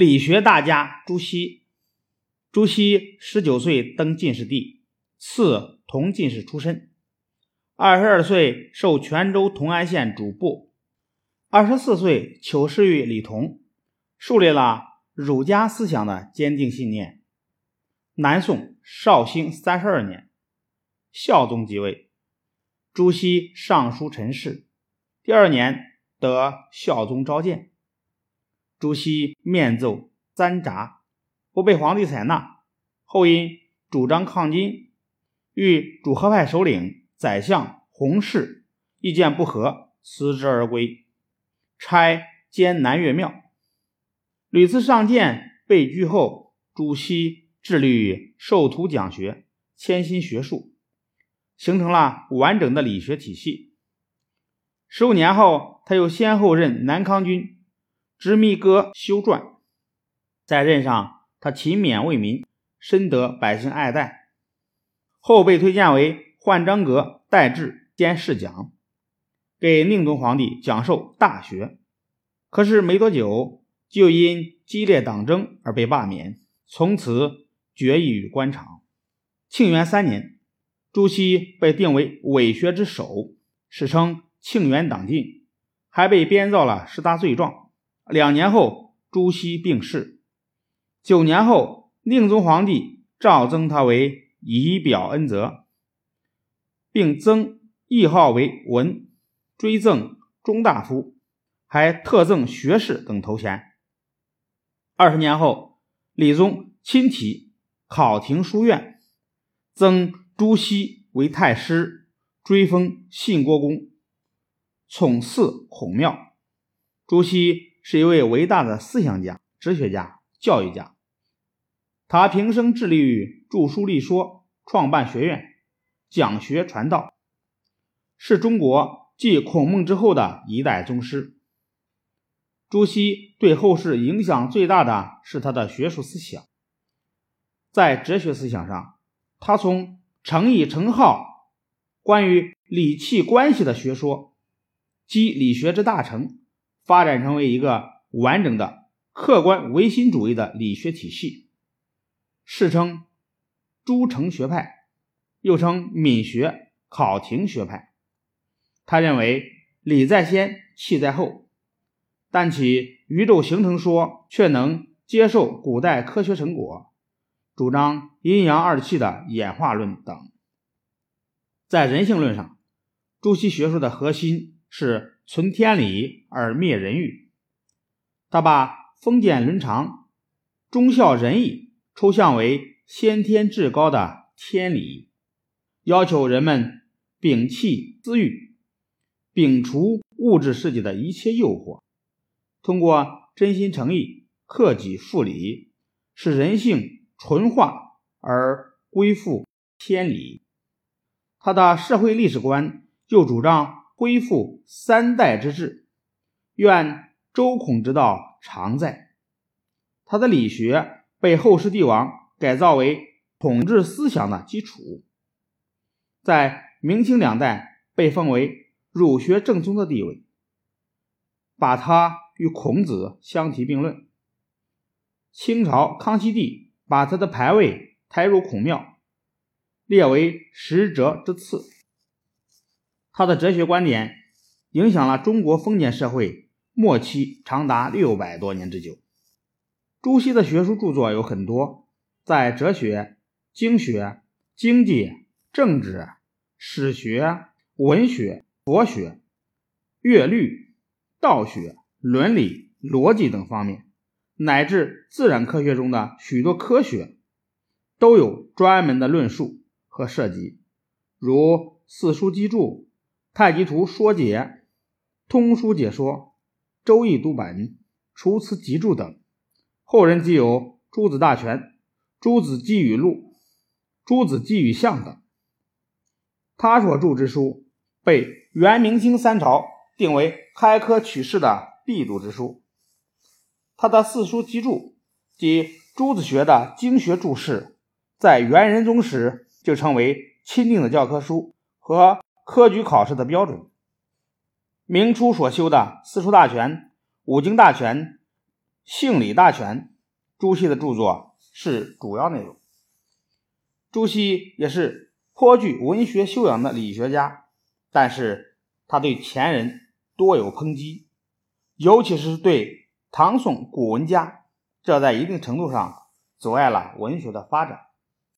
理学大家朱熹。朱熹十九岁登进士第，赐同进士出身。二十二岁受泉州同安县主簿。二十四岁求师于李同，树立了儒家思想的坚定信念。南宋绍兴三十二年，孝宗即位，朱熹上书陈氏。第二年得孝宗召见，朱熹面奏三札，不被皇帝采纳。后因主张抗金，与主和派首领宰相洪氏意见不合，辞职而归，差兼南岳庙。屡次上谏被拒后，朱熹致力于授徒讲学，潜心学术，形成了完整的理学体系。十五年后，他又先后任南康军执秘阁修撰，在任上，他勤勉为民，深得百姓爱戴。后被推荐为焕章阁待制兼侍讲，给宁宗皇帝讲授《大学》。可是没多久，就因激烈党争而被罢免，从此绝役于官场。庆元三年，朱熹被定为伪学之首，史称。庆元党禁，还被编造了十大罪状。两年后，朱熹病逝。九年后，宁宗皇帝诏增他为仪表恩泽，并增谥号为文，追赠中大夫，还特赠学士等头衔。二十年后，李宗亲提考亭书院，增朱熹为太师，追封信国公。宠祀孔庙。朱熹是一位伟大的思想家、哲学家、教育家。他平生致力于著书立说，创办学院，讲学传道，是中国继孔孟之后的一代宗师。朱熹对后世影响最大的是他的学术思想。在哲学思想上，他从程颐、程颢关于理气关系的学说。集理学之大成，发展成为一个完整的客观唯心主义的理学体系，世称朱程学派，又称闽学、考亭学派。他认为理在先，气在后，但其宇宙形成说却能接受古代科学成果，主张阴阳二气的演化论等。在人性论上，朱熹学术的核心。是存天理而灭人欲，他把封建伦常、忠孝仁义抽象为先天至高的天理，要求人们摒弃私欲，摒除物质世界的一切诱惑，通过真心诚意、克己复礼，使人性纯化而归附天理。他的社会历史观又主张。恢复三代之治，愿周孔之道常在。他的理学被后世帝王改造为统治思想的基础，在明清两代被封为儒学正宗的地位，把他与孔子相提并论。清朝康熙帝把他的牌位抬入孔庙，列为十哲之次。他的哲学观点影响了中国封建社会末期长达六百多年之久。朱熹的学术著作有很多，在哲学、经学、经济、政治、史学、文学、佛学、乐律、道学、伦理、逻辑等方面，乃至自然科学中的许多科学，都有专门的论述和涉及，如《四书集注》。太极图说解、通书解说、周易读本、楚辞集注等，后人即有《诸子大全》《诸子记语录》《诸子记语象》等。他所著之书被元、明清三朝定为开科取士的必读之书。他的四书集注及诸子学的经学注释，在元仁宗时就成为钦定的教科书和。科举考试的标准。明初所修的《四书大全》《五经大全》性理大全，朱熹的著作是主要内容。朱熹也是颇具文学修养的理学家，但是他对前人多有抨击，尤其是对唐宋古文家，这在一定程度上阻碍了文学的发展。